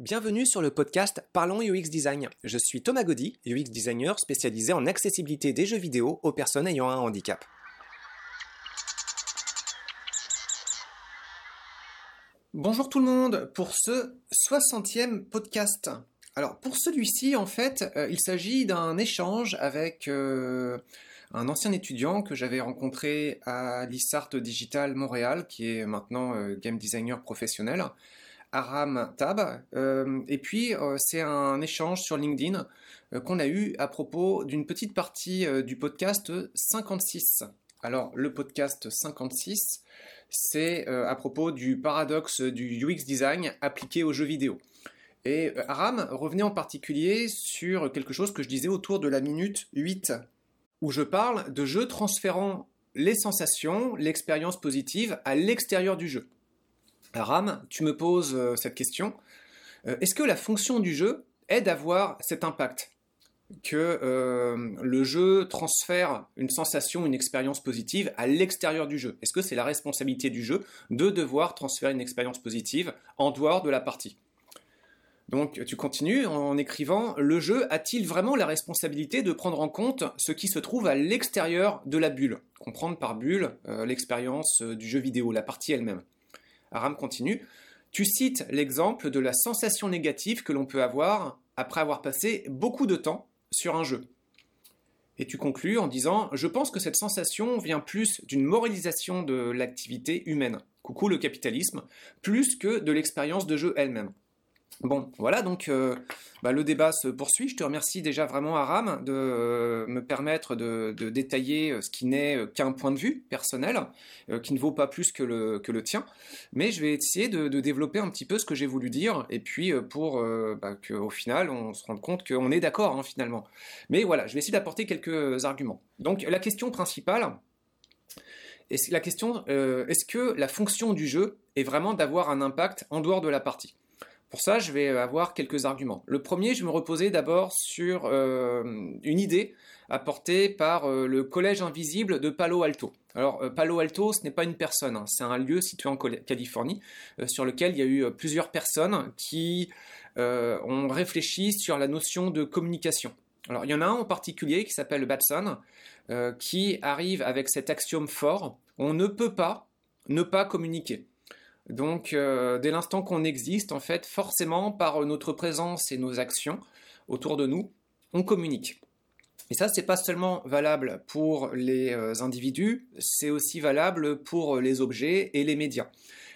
Bienvenue sur le podcast Parlons UX Design. Je suis Thomas Gaudy, UX designer spécialisé en accessibilité des jeux vidéo aux personnes ayant un handicap. Bonjour tout le monde pour ce 60e podcast. Alors pour celui-ci, en fait, euh, il s'agit d'un échange avec euh, un ancien étudiant que j'avais rencontré à l'ISART Digital Montréal, qui est maintenant euh, game designer professionnel. Aram Tab. Euh, et puis, euh, c'est un échange sur LinkedIn euh, qu'on a eu à propos d'une petite partie du podcast 56. Alors, le podcast 56, c'est à propos du paradoxe du UX design appliqué aux jeux vidéo. Et Aram revenait en particulier sur quelque chose que je disais autour de la minute 8, où je parle de jeux transférant les sensations, l'expérience positive à l'extérieur du jeu. Ram, tu me poses euh, cette question. Euh, est-ce que la fonction du jeu est d'avoir cet impact? Que euh, le jeu transfère une sensation, une expérience positive à l'extérieur du jeu Est-ce que c'est la responsabilité du jeu de devoir transférer une expérience positive en dehors de la partie? Donc tu continues en écrivant Le jeu a-t-il vraiment la responsabilité de prendre en compte ce qui se trouve à l'extérieur de la bulle? Comprendre par bulle l'expérience du jeu vidéo, la partie elle-même. Aram continue. Tu cites l'exemple de la sensation négative que l'on peut avoir après avoir passé beaucoup de temps sur un jeu. Et tu conclus en disant Je pense que cette sensation vient plus d'une moralisation de l'activité humaine, coucou le capitalisme, plus que de l'expérience de jeu elle-même. Bon, voilà, donc euh, bah, le débat se poursuit. Je te remercie déjà vraiment, Aram, de euh, me permettre de, détailler euh, ce qui n'est qu'un point de vue personnel, qui ne vaut pas plus que le, tien. Mais je vais essayer de, développer un petit peu ce que j'ai voulu dire, et puis pour bah, qu'au final, on se rende compte qu'on est d'accord, hein, finalement. Mais voilà, je vais essayer d'apporter quelques arguments. Donc, la question principale, est la question, est-ce que la fonction du jeu est vraiment d'avoir un impact en dehors de la partie? Pour ça, je vais avoir quelques arguments. Le premier, je me reposais d'abord sur euh, une idée apportée par euh, le Collège Invisible de Palo Alto. Alors, euh, Palo Alto, ce n'est pas une personne, hein. c'est un lieu situé en Californie, sur lequel il y a eu plusieurs personnes qui ont réfléchi sur la notion de communication. Alors, il y en a un en particulier qui s'appelle Batson, qui arrive avec cet axiome fort, on ne peut pas ne pas communiquer. Donc, euh, dès l'instant qu'on existe, en fait, forcément, par notre présence et nos actions autour de nous, on communique. Et ça, c'est pas seulement valable pour les euh, individus, c'est aussi valable pour les objets et les médias.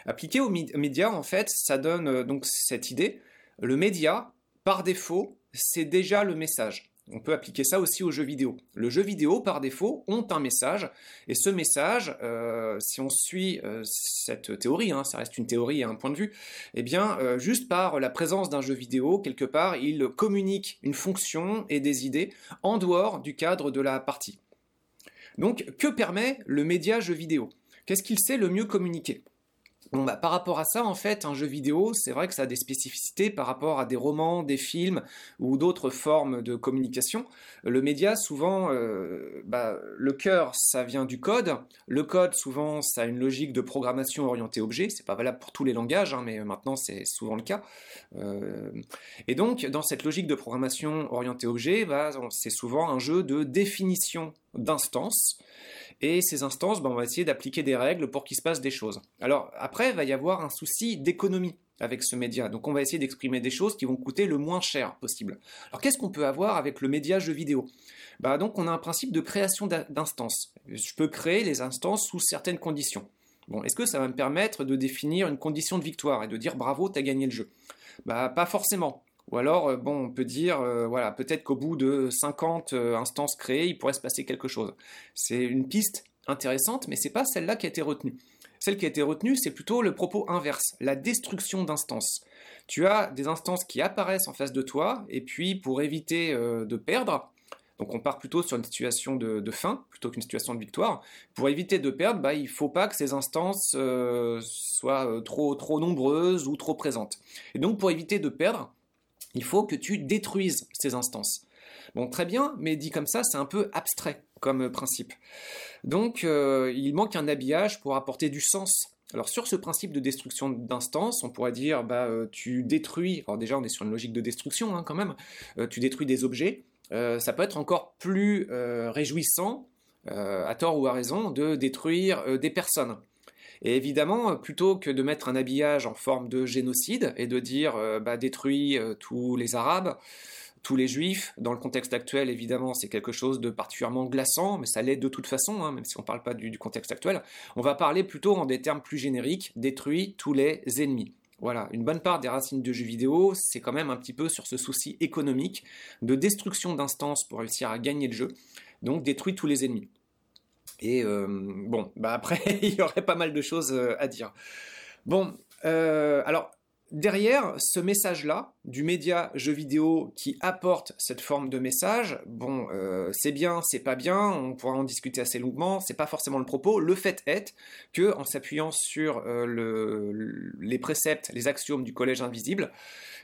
Appliqué aux médias, en fait, ça donne euh, donc cette idée. Le média, par défaut, c'est déjà le message. On peut appliquer ça aussi aux jeux vidéo. Le jeu vidéo, par défaut, ont un message, et ce message, euh, si on suit euh, cette théorie, hein, ça reste une théorie et un point de vue, eh bien, euh, juste par la présence d'un jeu vidéo, quelque part, il communique une fonction et des idées en dehors du cadre de la partie. Donc, que permet le média jeu vidéo? Qu'est-ce qu'il sait le mieux communiquer? Bah, par rapport à ça, en fait, un jeu vidéo, c'est vrai que ça a des spécificités par rapport à des romans, des films ou d'autres formes de communication. Le média, souvent, euh, bah, le cœur, ça vient du code. Le code, souvent, ça a une logique de programmation orientée objet. C'est pas valable pour tous les langages, hein, mais maintenant, c'est souvent le cas. Euh, et donc, dans cette logique de programmation orientée objet, bah, c'est souvent un jeu de définition d'instances. Et ces instances, ben, on va essayer d'appliquer des règles pour qu'il se passe des choses. Alors après, il va y avoir un souci d'économie avec ce média. Donc on va essayer d'exprimer des choses qui vont coûter le moins cher possible. Alors qu'est-ce qu'on peut avoir avec le média jeu vidéo? Bah, Donc on a un principe de création d'instances. Je peux créer les instances sous certaines conditions. Bon, est-ce que ça va me permettre de définir une condition de victoire et de dire bravo, t'as gagné le jeu? Bah pas forcément. Ou alors, euh, bon, on peut dire, euh, voilà, peut-être qu'au bout de 50 euh, instances créées, il pourrait se passer quelque chose. C'est une piste intéressante, mais c'est pas celle-là qui a été retenue. Celle qui a été retenue, c'est plutôt le propos inverse, la destruction d'instances. Tu as des instances qui apparaissent en face de toi, et puis pour éviter de perdre, donc on part plutôt sur une situation de, fin plutôt qu'une situation de victoire. Pour éviter de perdre, bah, il ne faut pas que ces instances soient trop, trop nombreuses ou trop présentes. Et donc pour éviter de perdre, il faut que tu détruises ces instances. Bon, très bien, mais dit comme ça, c'est un peu abstrait comme principe. Donc, euh, il manque un habillage pour apporter du sens Alors sur ce principe de destruction d'instance, on pourrait dire bah tu détruis. Alors déjà on est sur une logique de destruction hein, quand même. tu détruis des objets. ça peut être encore plus réjouissant, à tort ou à raison, de détruire des personnes. Et évidemment, plutôt que de mettre un habillage en forme de génocide et de dire bah, détruis tous les Arabes, tous les juifs. Dans le contexte actuel, évidemment, c'est quelque chose de particulièrement glaçant, mais ça l'est de toute façon, hein, même si on ne parle pas du, contexte actuel. On va parler plutôt en des termes plus génériques, détruit tous les ennemis. Voilà, une bonne part des racines de jeux vidéo, c'est quand même un petit peu sur ce souci économique de destruction d'instances pour réussir à gagner le jeu. Donc détruit tous les ennemis. Et euh, bon, bah après, il y aurait pas mal de choses euh, à dire. Bon, euh, alors derrière ce message-là, du média jeu vidéo qui apporte cette forme de message, bon, c'est bien, c'est pas bien, on pourra en discuter assez longuement, c'est pas forcément le propos. Le fait est que, en s'appuyant sur les préceptes, les axiomes du collège invisible,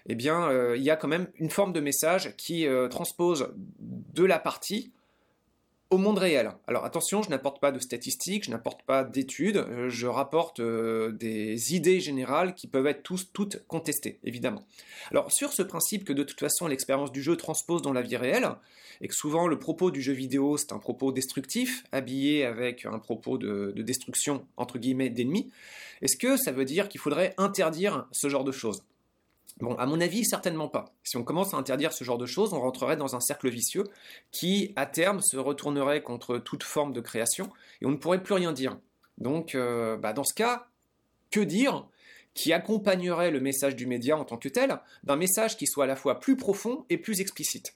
eh bien, il y a quand même une forme de message qui transpose de la partie au monde réel. Alors attention, je n'apporte pas de statistiques, je n'apporte pas d'études, euh, je rapporte euh, des idées générales qui peuvent être tous, toutes contestées, évidemment. Alors sur ce principe que de toute façon l'expérience du jeu transpose dans la vie réelle, et que souvent le propos du jeu vidéo c'est un propos destructif, habillé avec un propos de, de destruction entre guillemets d'ennemis, est-ce que ça veut dire qu'il faudrait interdire ce genre de choses? Bon, à mon avis, certainement pas. Si on commence à interdire ce genre de choses, on rentrerait dans un cercle vicieux qui, à terme, se retournerait contre toute forme de création et on ne pourrait plus rien dire. Donc, euh, bah, dans ce cas, que dire qui accompagnerait le message du média en tant que tel d'un message qui soit à la fois plus profond et plus explicite?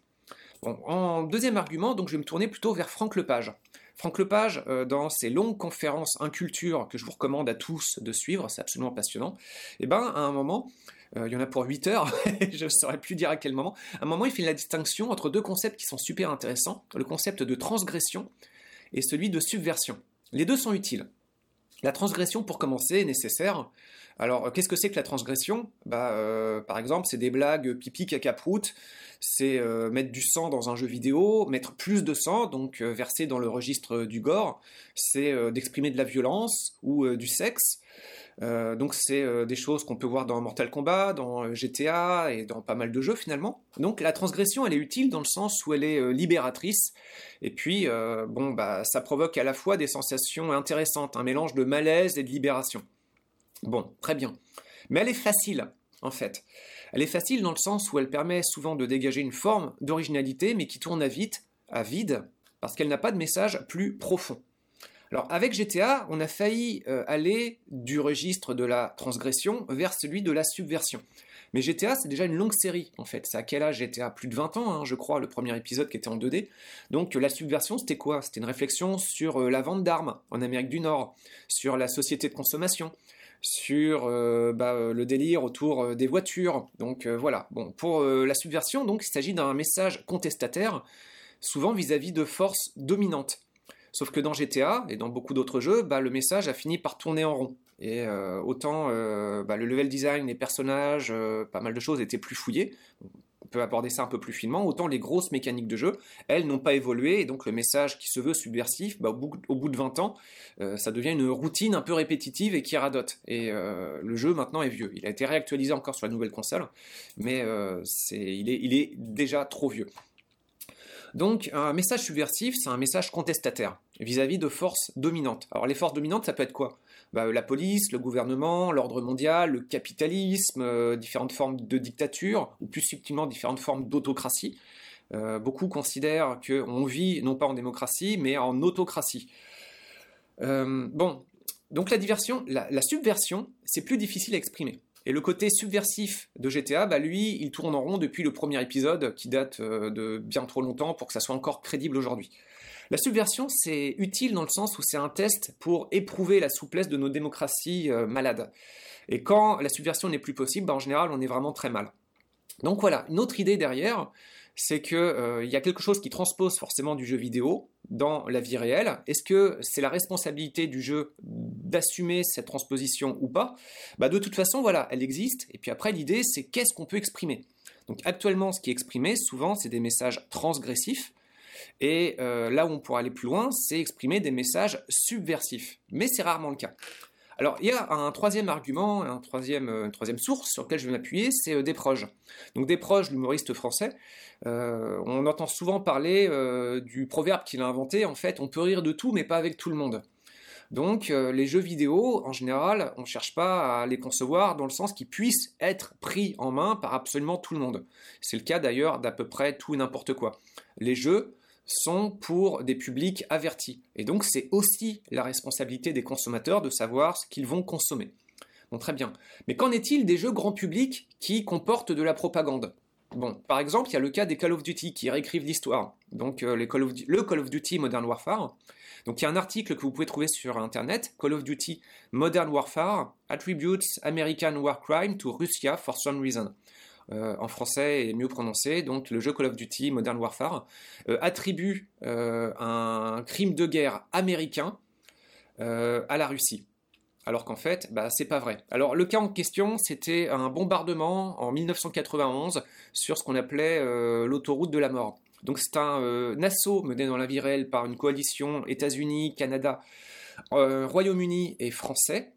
Bon, en deuxième argument, donc je vais me tourner plutôt vers Franck Lepage. Franck Lepage, euh, dans ses longues conférences Inculture que je vous recommande à tous de suivre, c'est absolument passionnant, et eh ben à un moment, euh, il y en a pour 8 heures, je ne saurais plus dire à quel moment. À un moment, il fait la distinction entre deux concepts qui sont super intéressants, le concept de transgression et celui de subversion. Les deux sont utiles. La transgression, pour commencer, est nécessaire. Alors, qu'est-ce que c'est que la transgression? Bah, euh, Par exemple, c'est des blagues pipi caca prout, c'est euh, mettre du sang dans un jeu vidéo, mettre plus de sang, donc verser dans le registre du gore, c'est d'exprimer de la violence ou du sexe, euh, donc c'est euh, des choses qu'on peut voir dans Mortal Kombat, dans euh, GTA et dans pas mal de jeux finalement. Donc la transgression elle est utile dans le sens où elle est libératrice et puis bon bah ça provoque à la fois des sensations intéressantes, un mélange de malaise et de libération. Bon, très bien. Mais elle est facile en fait. Elle est facile dans le sens où elle permet souvent de dégager une forme d'originalité mais qui tourne à à vide, parce qu'elle n'a pas de message plus profond. Alors avec GTA, on a failli euh, aller du registre de la transgression vers celui de la subversion. Mais GTA, c'est déjà une longue série, en fait. C'est à quel âge GTA Plus de 20 ans, hein, je crois, le premier épisode qui était en 2D. Donc la subversion, c'était quoi? C'était une réflexion sur euh, la vente d'armes en Amérique du Nord, sur la société de consommation, sur euh, bah, le délire autour des voitures. Donc voilà. Bon, pour la subversion, donc, il s'agit d'un message contestataire, souvent vis à -vis de forces dominantes. Sauf que dans GTA et dans beaucoup d'autres jeux, bah, le message a fini par tourner en rond. Et euh, autant euh, bah, le level design, les personnages, euh, pas mal de choses étaient plus fouillés. On peut aborder ça un peu plus finement. Autant les grosses mécaniques de jeu, elles n'ont pas évolué. Et donc le message qui se veut subversif, bah, au, bout, de 20 ans, ça devient une routine un peu répétitive et qui radote. Et le jeu maintenant est vieux. Il a été réactualisé encore sur la nouvelle console, mais il est déjà trop vieux. Donc un message subversif, c'est un message contestataire vis-à-vis de forces dominantes. Alors les forces dominantes, ça peut être quoi? Bah, La police, le gouvernement, l'ordre mondial, le capitalisme, euh, différentes formes de dictature, ou plus subtilement différentes formes d'autocratie. Euh, beaucoup considèrent qu'on vit non pas en démocratie, mais en autocratie. Euh, bon, donc la diversion, la subversion, c'est plus difficile à exprimer. Et le côté subversif de GTA, bah lui, il tourne en rond depuis le premier épisode, qui date euh, de bien trop longtemps pour que ça soit encore crédible aujourd'hui. La subversion, c'est utile dans le sens où c'est un test pour éprouver la souplesse de nos démocraties euh, malades. Et quand la subversion n'est plus possible, bah en général, on est vraiment très mal. Donc voilà, une autre idée derrière, c'est qu'il euh, y a quelque chose qui transpose forcément du jeu vidéo dans la vie réelle. Est-ce que c'est la responsabilité du jeu d'assumer cette transposition ou pas bah, De toute façon, voilà, elle existe. Et puis après, l'idée, c'est qu'est-ce qu'on peut exprimer. Donc actuellement, ce qui est exprimé, souvent, c'est des messages transgressifs. Et euh, là où on pourrait aller plus loin, c'est exprimer des messages subversifs. Mais c'est rarement le cas. Alors, il y a un troisième argument, un troisième, une troisième source sur laquelle je vais m'appuyer, c'est Desproges. Donc Desproges, l'humoriste français, on entend souvent parler du proverbe qu'il a inventé, en fait, on peut rire de tout, mais pas avec tout le monde. Donc euh, les jeux vidéo, en général, on ne cherche pas à les concevoir dans le sens qu'ils puissent être pris en main par absolument tout le monde. C'est le cas d'ailleurs d'à peu près tout et n'importe quoi. Les jeux sont pour des publics avertis. Et donc c'est aussi la responsabilité des consommateurs de savoir ce qu'ils vont consommer. Bon, très bien. Mais qu'en est-il des jeux grand public qui comportent de la propagande? Bon, par exemple, il y a le cas des Call of Duty qui réécrivent l'histoire. Donc euh, le Call of Duty Modern Warfare, donc il y a un article que vous pouvez trouver sur internet, Call of Duty Modern Warfare attributes American war crime to Russia for some reason. Euh, en français et mieux prononcé, donc le jeu Call of Duty Modern Warfare euh, attribue un crime de guerre américain à la Russie. Alors qu'en fait, bah, c'est pas vrai. Alors le cas en question, c'était un bombardement en 1991 sur ce qu'on appelait l'autoroute de la mort. Donc c'est un, euh, assaut mené dans la vie réelle par une coalition États-Unis, Canada, euh, Royaume-Uni et Français.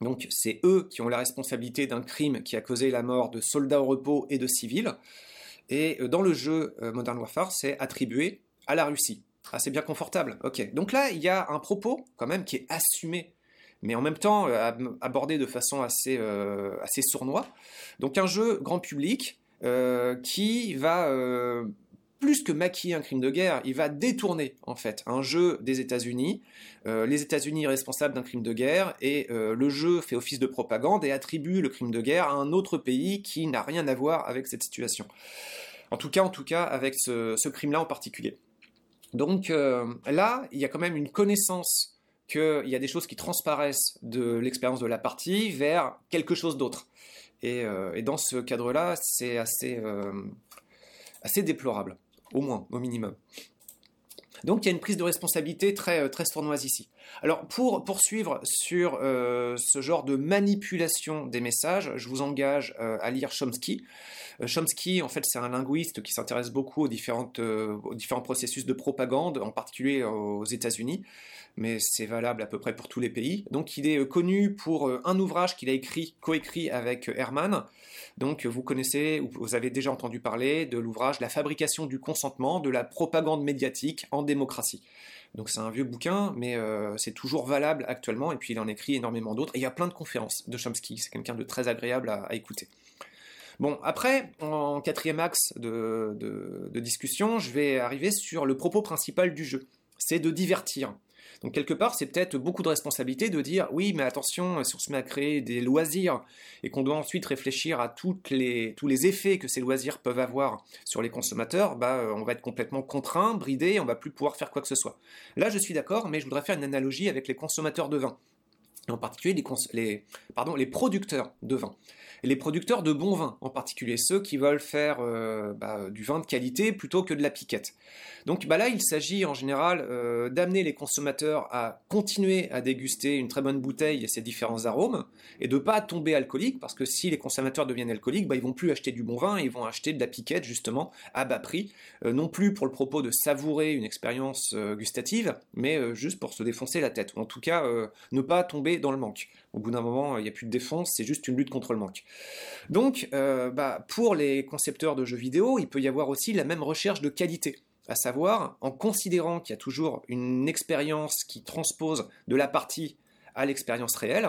Donc c'est eux qui ont la responsabilité d'un crime qui a causé la mort de soldats au repos et de civils. Et euh, dans le jeu Modern Warfare, c'est attribué à la Russie. Ah, c'est bien confortable. Ok. Donc là, il y a un propos quand même qui est assumé, mais en même temps abordé de façon assez, assez sournois. Donc un jeu grand public qui va plus que maquiller un crime de guerre, il va détourner en fait un jeu des États-Unis, euh, les États-Unis responsables d'un crime de guerre, et euh, le jeu fait office de propagande et attribue le crime de guerre à un autre pays qui n'a rien à voir avec cette situation. En tout cas, en tout cas, avec ce, crime-là en particulier. Donc euh, là, il y a quand même une connaissance qu'il y a des choses qui transparaissent de l'expérience de la partie vers quelque chose d'autre. Et, et, dans ce cadre-là, c'est assez, assez déplorable au moins, au minimum. Donc il y a une prise de responsabilité très, euh, très sournoise ici. Alors pour poursuivre sur euh, ce genre de manipulation des messages, je vous engage euh, à lire Chomsky. Chomsky, en fait, c'est un linguiste qui s'intéresse beaucoup aux, différents processus de propagande, en particulier aux États-Unis mais c'est valable à peu près pour tous les pays. Donc il est euh, connu pour euh, un ouvrage qu'il a écrit, coécrit avec euh, Herman. Donc vous connaissez, ou vous avez déjà entendu parler de l'ouvrage La fabrication du consentement, de la propagande médiatique en démocratie. Donc c'est un vieux bouquin, mais c'est toujours valable actuellement, et puis il en écrit énormément d'autres. Et il y a plein de conférences de Chomsky, c'est quelqu'un de très agréable à, écouter. Bon, après, en quatrième axe de, de discussion, je vais arriver sur le propos principal du jeu. C'est de divertir. Donc quelque part, c'est peut-être beaucoup de responsabilité de dire oui, mais attention, si on se met à créer des loisirs et qu'on doit ensuite réfléchir à tous les effets que ces loisirs peuvent avoir sur les consommateurs, bah, on va être complètement contraint, bridé, on va plus pouvoir faire quoi que ce soit. Là, je suis d'accord, mais je voudrais faire une analogie avec les consommateurs de vin, en particulier les, les, pardon, les producteurs de vin les producteurs de bons vins, en particulier ceux qui veulent faire euh, bah, du vin de qualité plutôt que de la piquette. Donc bah là, il s'agit en général euh, d'amener les consommateurs à continuer à déguster une très bonne bouteille et ses différents arômes, et de pas tomber alcoolique, parce que si les consommateurs deviennent alcooliques, bah, ils vont plus acheter du bon vin, ils vont acheter de la piquette justement à bas prix, euh, non plus pour le propos de savourer une expérience gustative, mais juste pour se défoncer la tête, ou en tout cas ne pas dans le manque. Au bout d'un moment, il n'y a plus de défense, c'est juste une lutte contre le manque. Donc, euh, bah, pour les concepteurs de jeux vidéo, il peut y avoir aussi la même recherche de qualité à savoir en considérant qu'il y a toujours une expérience qui transpose de la partie à l'expérience réelle,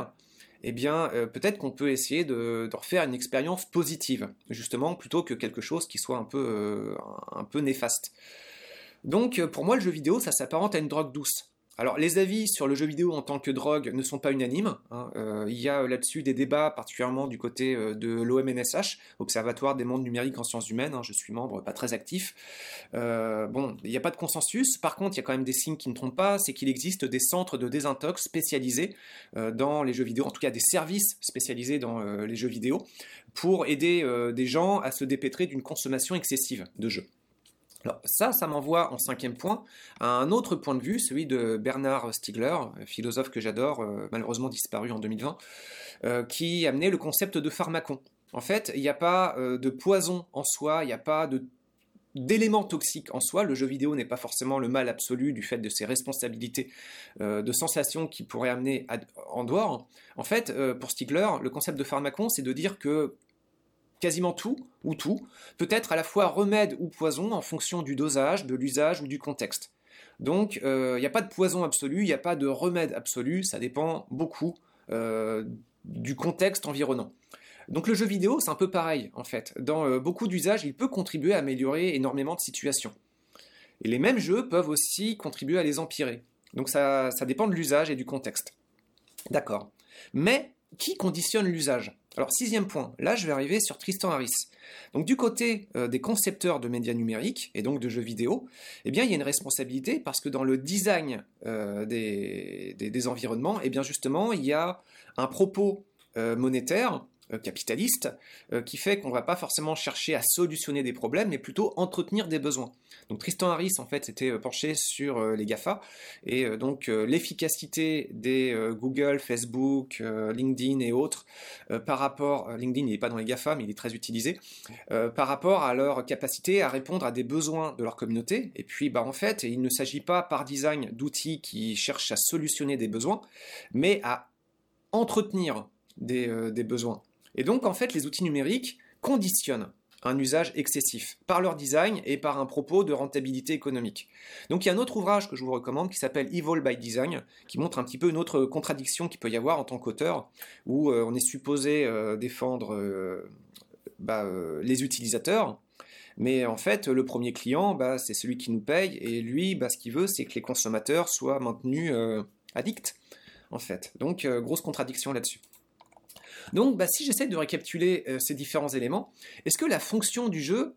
eh bien euh, peut-être qu'on peut essayer de, refaire une expérience positive, justement, plutôt que quelque chose qui soit un peu, euh, un peu néfaste. Donc pour moi le jeu vidéo ça s'apparente à une drogue douce. Alors, les avis sur le jeu vidéo en tant que drogue ne sont pas unanimes. Hein. Euh, il y a là-dessus des débats, particulièrement du côté euh, de l'OMNSH, Observatoire des mondes numériques en sciences humaines. Hein. Je suis membre, pas très actif. Euh, bon, il n'y a pas de consensus. Par contre, il y a quand même des signes qui ne trompent pas. C'est qu'il existe des centres de désintox spécialisés dans les jeux vidéo, en tout cas des services spécialisés dans les jeux vidéo, pour aider des gens à se dépêtrer d'une consommation excessive de jeux. Ça, ça m'envoie en cinquième point à un autre point de vue, celui de Bernard Stiegler, philosophe que j'adore, euh, malheureusement disparu en 2020, euh, qui amenait le concept de pharmacon. En fait, il n'y a pas euh, de poison en soi, il n'y a pas de d'éléments toxiques en soi. Le jeu vidéo n'est pas forcément le mal absolu du fait de ses responsabilités de sensations qui pourraient amener en dehors. En fait, pour Stigler, le concept de pharmacon, c'est de dire que quasiment tout, ou tout, peut être à la fois remède ou poison en fonction du dosage, de l'usage ou du contexte. Donc, euh, il n'y a pas de poison absolu, il n'y a pas de remède absolu, ça dépend beaucoup du contexte environnant. Donc le jeu vidéo, c'est un peu pareil, en fait. Dans euh, beaucoup d'usages, il peut contribuer à améliorer énormément de situations. Et les mêmes jeux peuvent aussi contribuer à les empirer. Donc ça dépend de l'usage et du contexte. D'accord. Mais qui conditionne l'usage? Alors sixième point, là je vais arriver sur Tristan Harris. Donc du côté euh, des concepteurs de médias numériques et donc de jeux vidéo, eh bien il y a une responsabilité parce que dans le design euh, des, environnements, eh bien justement il y a un propos monétaire euh, capitaliste euh, qui fait qu'on ne va pas forcément chercher à solutionner des problèmes, mais plutôt entretenir des besoins. Donc Tristan Harris, en fait, s'était euh, penché sur les GAFA, et donc l'efficacité des Google, Facebook, LinkedIn et autres par rapport, LinkedIn n'est pas dans les GAFA, mais il est très utilisé, par rapport à leur capacité à répondre à des besoins de leur communauté. Et puis, bah, en fait, il ne s'agit pas par design d'outils qui cherchent à solutionner des besoins, mais à entretenir des besoins. Et donc, en fait, les outils numériques conditionnent un usage excessif par leur design et par un propos de rentabilité économique. Donc il y a un autre ouvrage que je vous recommande qui s'appelle Evil by Design, qui montre un petit peu une autre contradiction qu'il peut y avoir en tant qu'auteur, où euh, on est supposé euh, défendre euh, bah, les utilisateurs, mais en fait le premier client, bah, c'est celui qui nous paye, et lui, bah, ce qu'il veut, c'est que les consommateurs soient maintenus addicts, en fait. Donc grosse contradiction là-dessus. Donc, bah, si j'essaie de récapituler euh, ces différents éléments, est-ce que la fonction du jeu,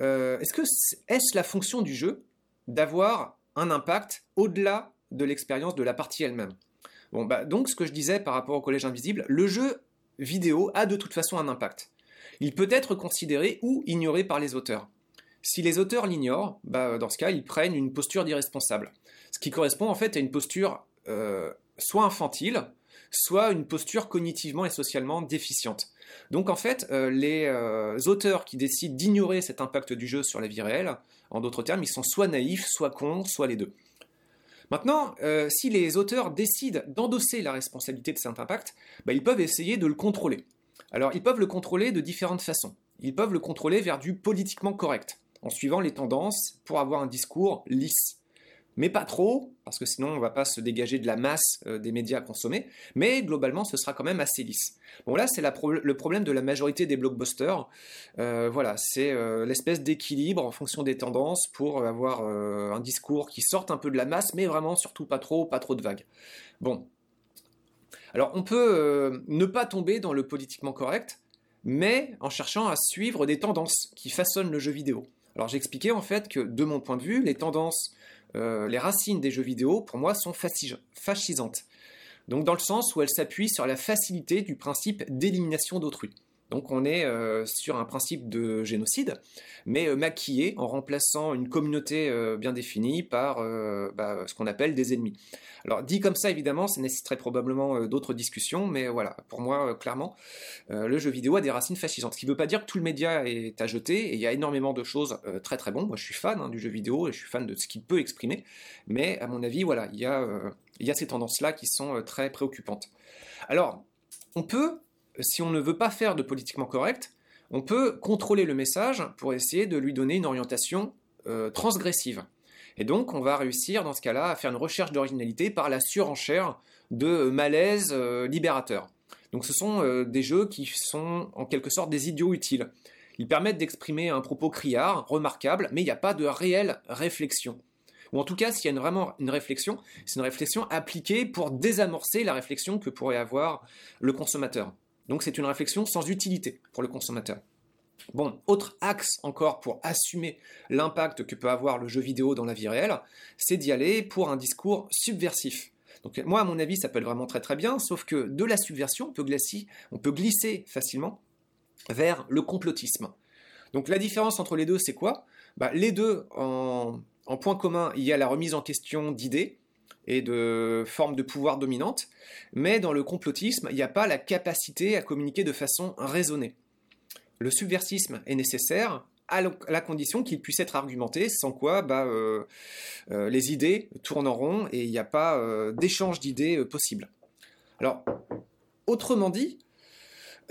euh, est-ce que est-ce la fonction du jeu d'avoir un impact au-delà de l'expérience de la partie elle-même? Bon, bah, donc ce que je disais par rapport au collège invisible, le jeu vidéo a de toute façon un impact. Il peut être considéré ou ignoré par les auteurs. Si les auteurs l'ignorent, bah, dans ce cas, ils prennent une posture d'irresponsable. Ce qui correspond en fait à une posture euh, soit infantile, soit une posture cognitivement et socialement déficiente. Donc en fait, euh, les euh, auteurs qui décident d'ignorer cet impact du jeu sur la vie réelle, en d'autres termes, ils sont soit naïfs, soit cons, soit les deux. Maintenant, euh, si les auteurs décident d'endosser la responsabilité de cet impact, bah, ils peuvent essayer de le contrôler. Alors, ils peuvent le contrôler de différentes façons. Ils peuvent le contrôler vers du politiquement correct, en suivant les tendances pour avoir un discours lisse mais pas trop, parce que sinon on ne va pas se dégager de la masse euh, des médias à consommer, mais globalement ce sera quand même assez lisse. Bon là c'est le problème de la majorité des blockbusters, euh, voilà, c'est euh, l'espèce d'équilibre en fonction des tendances pour avoir un discours qui sorte un peu de la masse, mais vraiment surtout pas trop, pas trop de vagues. Bon. Alors on peut ne pas tomber dans le politiquement correct, mais en cherchant à suivre des tendances qui façonnent le jeu vidéo. Alors j'expliquais en fait que de mon point de vue, les tendances euh, les racines des jeux vidéo, pour moi, sont fascisantes. Donc dans le sens où elles s'appuient sur la facilité du principe d'élimination d'autrui. Donc on est euh, sur un principe de génocide, mais euh, maquillé en remplaçant une communauté bien définie par bah, ce qu'on appelle des ennemis. Alors dit comme ça, évidemment, ça nécessiterait probablement euh, d'autres discussions, mais voilà, pour moi, euh, clairement, euh, le jeu vidéo a des racines fascinantes. Ce qui ne veut pas dire que tout le média est à jeter, et il y a énormément de choses très très bonnes. Moi, je suis fan hein, du jeu vidéo, et je suis fan de ce qu'il peut exprimer, mais à mon avis, voilà, il y a, il y a ces tendances-là qui sont très préoccupantes. Alors, on peut, si on ne veut pas faire de politiquement correct, on peut contrôler le message pour essayer de lui donner une orientation transgressive. Et donc, on va réussir dans ce cas-là à faire une recherche d'originalité par la surenchère de malaise euh, libérateur. Donc, ce sont euh, des jeux qui sont en quelque sorte des idiots utiles. Ils permettent d'exprimer un propos criard, remarquable, mais il n'y a pas de réelle réflexion. Ou en tout cas, s'il y a vraiment une réflexion, c'est une réflexion appliquée pour désamorcer la réflexion que pourrait avoir le consommateur. Donc c'est une réflexion sans utilité pour le consommateur. Bon, autre axe encore pour assumer l'impact que peut avoir le jeu vidéo dans la vie réelle, c'est d'y aller pour un discours subversif. Donc moi, à mon avis, ça peut être vraiment très très bien, sauf que de la subversion, on peut glisser, facilement vers le complotisme. Donc la différence entre les deux, c'est quoi? Bah, Les deux, en point commun, il y a la remise en question d'idées et de formes de pouvoir dominantes, mais dans le complotisme, il n'y a pas la capacité à communiquer de façon raisonnée. Le subversisme est nécessaire à la condition qu'il puisse être argumenté, sans quoi bah, euh, euh, les idées tournent en rond et il n'y a pas euh, d'échange d'idées possible. Alors, autrement dit,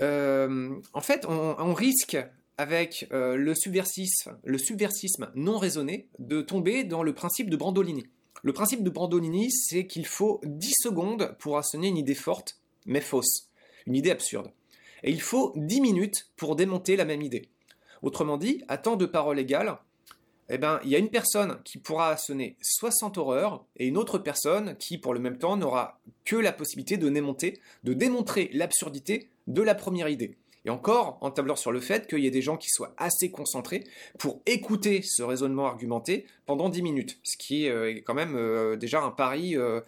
en fait, on, risque avec le, subversisme, le subversisme non raisonné de tomber dans le principe de Brandolini. Le principe de Brandolini, c'est qu'il faut 10 secondes pour assonner une idée forte, mais fausse, une idée absurde. Et il faut 10 minutes pour démonter la même idée. Autrement dit, à temps de parole égale, eh ben, il y a une personne qui pourra sonner 60 horreurs et une autre personne qui, pour le même temps, n'aura que la possibilité de démontrer l'absurdité de la première idée. Et encore, en tablant sur le fait qu'il y ait des gens qui soient assez concentrés pour écouter ce raisonnement argumenté pendant 10 minutes, ce qui est euh, quand même euh, déjà un pari euh,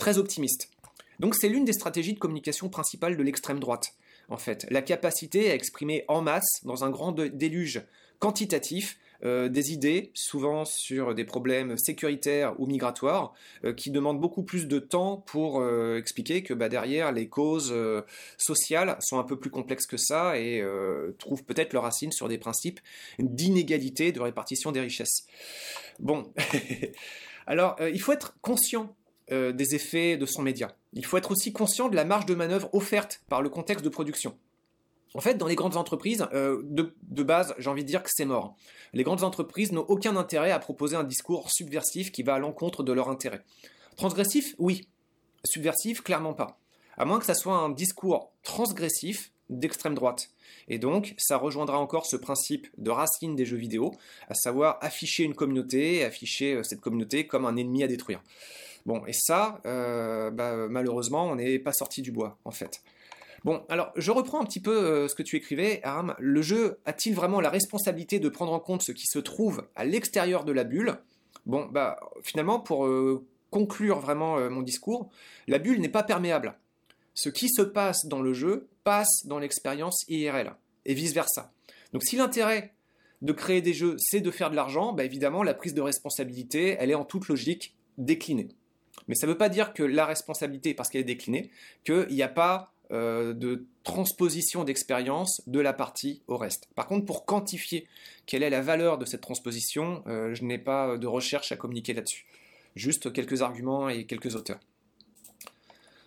très optimiste. Donc c'est l'une des stratégies de communication principales de l'extrême droite en fait. La capacité à exprimer en masse, dans un grand déluge quantitatif, euh, des idées, souvent sur des problèmes sécuritaires ou migratoires, euh, qui demandent beaucoup plus de temps pour euh, expliquer que bah, derrière les causes sociales sont un peu plus complexes que ça et trouvent peut-être leurs racines sur des principes d'inégalité de répartition des richesses. Bon, alors il faut être conscient des effets de son média. Il faut être aussi conscient de la marge de manœuvre offerte par le contexte de production. En fait, dans les grandes entreprises, euh, de, base, j'ai envie de dire que c'est mort. Les grandes entreprises n'ont aucun intérêt à proposer un discours subversif qui va à l'encontre de leur intérêt. Transgressif, oui. Subversif, clairement pas. À moins que ça soit un discours transgressif d'extrême droite. Et donc, ça rejoindra encore ce principe de racine des jeux vidéo, à savoir afficher une communauté, afficher euh, cette communauté comme un ennemi à détruire. Bon, et ça, euh, bah, malheureusement, on n'est pas sorti du bois, en fait. Bon, alors je reprends un petit peu euh, ce que tu écrivais, Aram. Le jeu a-t-il vraiment la responsabilité de prendre en compte ce qui se trouve à l'extérieur de la bulle? Bon, bah finalement, pour euh, conclure vraiment mon discours, la bulle n'est pas perméable. Ce qui se passe dans le jeu passe dans l'expérience IRL, et vice-versa. Donc si l'intérêt de créer des jeux, c'est de faire de l'argent, bah évidemment, la prise de responsabilité, elle est en toute logique déclinée. Mais ça ne veut pas dire que la responsabilité, parce qu'elle est déclinée, qu'il n'y a pas euh, de transposition d'expérience de la partie au reste. Par contre, pour quantifier quelle est la valeur de cette transposition, euh, je n'ai pas de recherche à communiquer là-dessus. Juste quelques arguments et quelques auteurs.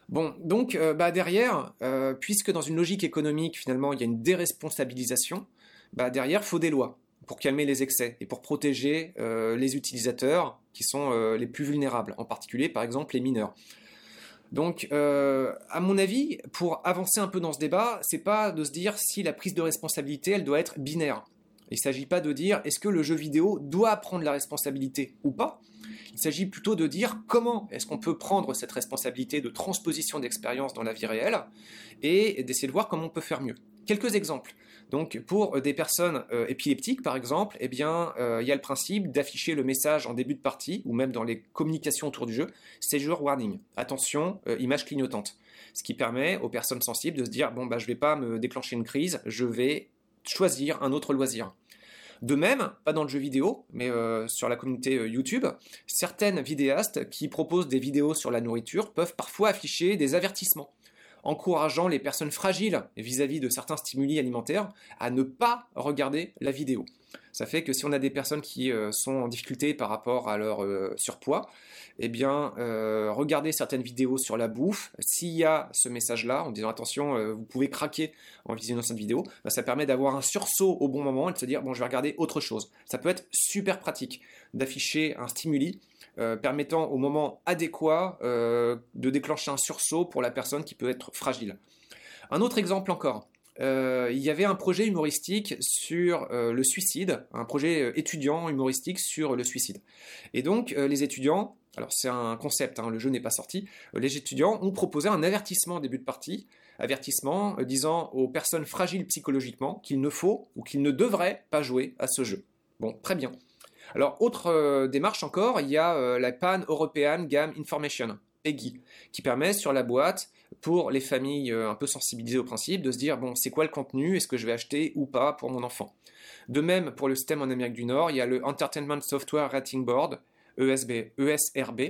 Bon, donc euh, bah derrière, puisque dans une logique économique, finalement, il y a une déresponsabilisation, bah derrière, il faut des lois pour calmer les excès et pour protéger les utilisateurs qui sont les plus vulnérables, en particulier par exemple les mineurs. Donc, euh, à mon avis, pour avancer un peu dans ce débat, c'est pas de se dire si la prise de responsabilité, elle doit être binaire. Il ne s'agit pas de dire est-ce que le jeu vidéo doit prendre la responsabilité ou pas? Il s'agit plutôt de dire comment est-ce qu'on peut prendre cette responsabilité de transposition d'expérience dans la vie réelle et d'essayer de voir comment on peut faire mieux. Quelques exemples. Donc pour euh, des personnes euh, épileptiques par exemple, eh bien euh, il y a le principe d'afficher le message en début de partie ou même dans les communications autour du jeu, seizure warning. Attention, image clignotante. Ce qui permet aux personnes sensibles de se dire bon bah je vais pas me déclencher une crise, je vais choisir un autre loisir. De même, pas dans le jeu vidéo, mais sur la communauté YouTube, certaines vidéastes qui proposent des vidéos sur la nourriture peuvent parfois afficher des avertissements encourageant les personnes fragiles vis-à-vis de certains stimuli alimentaires à ne pas regarder la vidéo. Ça fait que si on a des personnes qui euh, sont en difficulté par rapport à leur euh, surpoids, eh bien, euh, regardez certaines vidéos sur la bouffe. S'il y a ce message-là, en disant attention, vous pouvez craquer en visionnant cette vidéo, bah, ça permet d'avoir un sursaut au bon moment et de se dire bon, je vais regarder autre chose. Ça peut être super pratique d'afficher un stimuli euh, permettant au moment adéquat euh, de déclencher un sursaut pour la personne qui peut être fragile. Un autre exemple encore. Euh, il y avait un projet humoristique sur le suicide, un projet étudiant humoristique sur le suicide. Et donc les étudiants, alors c'est un concept, hein, le jeu n'est pas sorti, les étudiants ont proposé un avertissement au début de partie, avertissement disant aux personnes fragiles psychologiquement qu'il ne faut ou qu'ils ne devraient pas jouer à ce jeu. Bon, très bien. Alors, autre euh, démarche encore, il y a euh, la Pan European Game Information, PEGI, qui permet sur la boîte, pour les familles euh, un peu sensibilisées au principe, de se dire, bon, c'est quoi le contenu, est-ce que je vais acheter ou pas pour mon enfant? De même, pour le système en Amérique du Nord, il y a le Entertainment Software Rating Board, ESRB,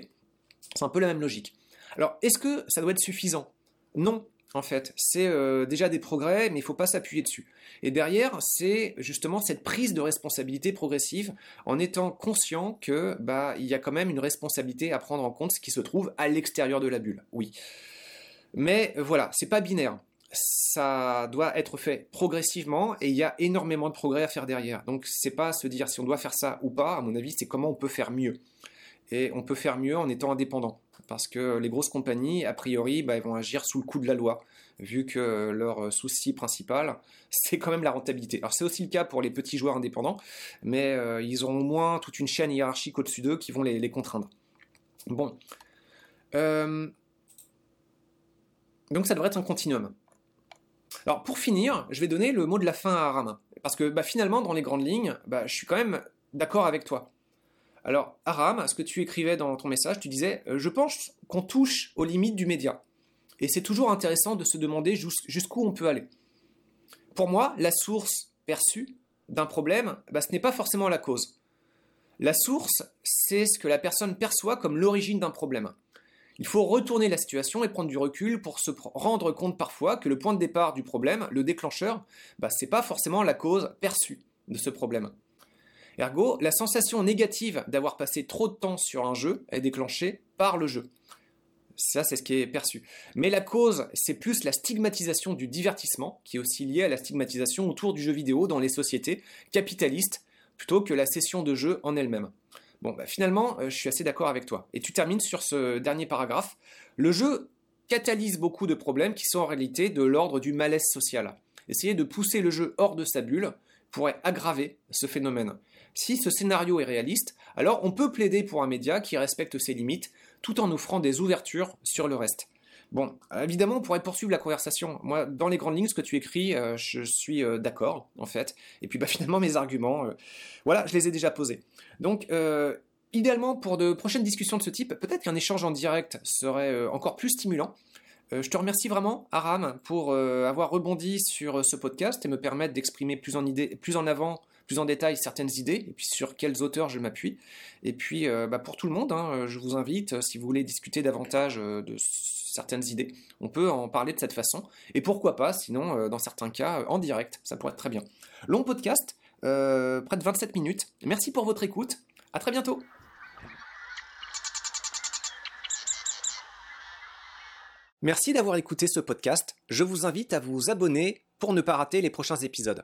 c'est un peu la même logique. Alors, est-ce que ça doit être suffisant? Non, en fait. C'est euh, déjà des progrès, mais il faut pas s'appuyer dessus. Et derrière, c'est justement cette prise de responsabilité progressive en étant conscient que bah il y a quand même une responsabilité à prendre en compte, ce qui se trouve à l'extérieur de la bulle. Oui. Mais voilà, c'est pas binaire. Ça doit être fait progressivement et il y a énormément de progrès à faire derrière. Donc c'est pas se dire si on doit faire ça ou pas, à mon avis, c'est comment on peut faire mieux. Et on peut faire mieux en étant indépendant parce que les grosses compagnies, a priori, bah, elles vont agir sous le coup de la loi, vu que leur souci principal, c'est quand même la rentabilité. Alors c'est aussi le cas pour les petits joueurs indépendants, mais euh, ils auront au moins toute une chaîne hiérarchique au-dessus d'eux qui vont les, contraindre. Bon. Euh, donc ça devrait être un continuum. Alors pour finir, je vais donner le mot de la fin à Aram. Parce que bah, finalement, dans les grandes lignes, bah, je suis quand même d'accord avec toi. Alors, Aram, ce que tu écrivais dans ton message, tu disais euh, Je pense qu'on touche aux limites du média. Et c'est toujours intéressant de se demander jusqu'où on peut aller. Pour moi, la source perçue d'un problème, bah, ce n'est pas forcément la cause. La source, c'est ce que la personne perçoit comme l'origine d'un problème. Il faut retourner la situation et prendre du recul pour se rendre compte parfois que le point de départ du problème, le déclencheur, bah, ce n'est pas forcément la cause perçue de ce problème. Ergo, la sensation négative d'avoir passé trop de temps sur un jeu est déclenchée par le jeu. Ça, c'est ce qui est perçu. Mais la cause, c'est plus la stigmatisation du divertissement, qui est aussi liée à la stigmatisation autour du jeu vidéo dans les sociétés capitalistes, plutôt que la session de jeu en elle-même. Bon, bah, finalement, euh, je suis assez d'accord avec toi. Et tu termines sur ce dernier paragraphe. Le jeu catalyse beaucoup de problèmes qui sont en réalité de l'ordre du malaise social. Essayer de pousser le jeu hors de sa bulle pourrait aggraver ce phénomène. Si ce scénario est réaliste, alors on peut plaider pour un média qui respecte ses limites tout en offrant des ouvertures sur le reste. Bon, évidemment, on pourrait poursuivre la conversation. Moi, dans les grandes lignes, ce que tu écris, euh, je suis euh, d'accord, en fait. Et puis, bah, finalement, mes arguments, euh, voilà, je les ai déjà posés. Donc, idéalement, pour de prochaines discussions de ce type, peut-être qu'un échange en direct serait encore plus stimulant. je te remercie vraiment, Aram, pour avoir rebondi sur ce podcast et me permettre d'exprimer plus plus en avant plus en détail certaines idées, et puis sur quels auteurs je m'appuie. Et puis euh, bah, pour tout le monde, hein, je vous invite, euh, si vous voulez discuter davantage euh, de certaines idées, on peut en parler de cette façon. Et pourquoi pas, sinon, dans certains cas, en direct, ça pourrait être très bien. Long podcast, près de 27 minutes. Merci pour votre écoute. À très bientôt. Merci d'avoir écouté ce podcast. Je vous invite à vous abonner pour ne pas rater les prochains épisodes.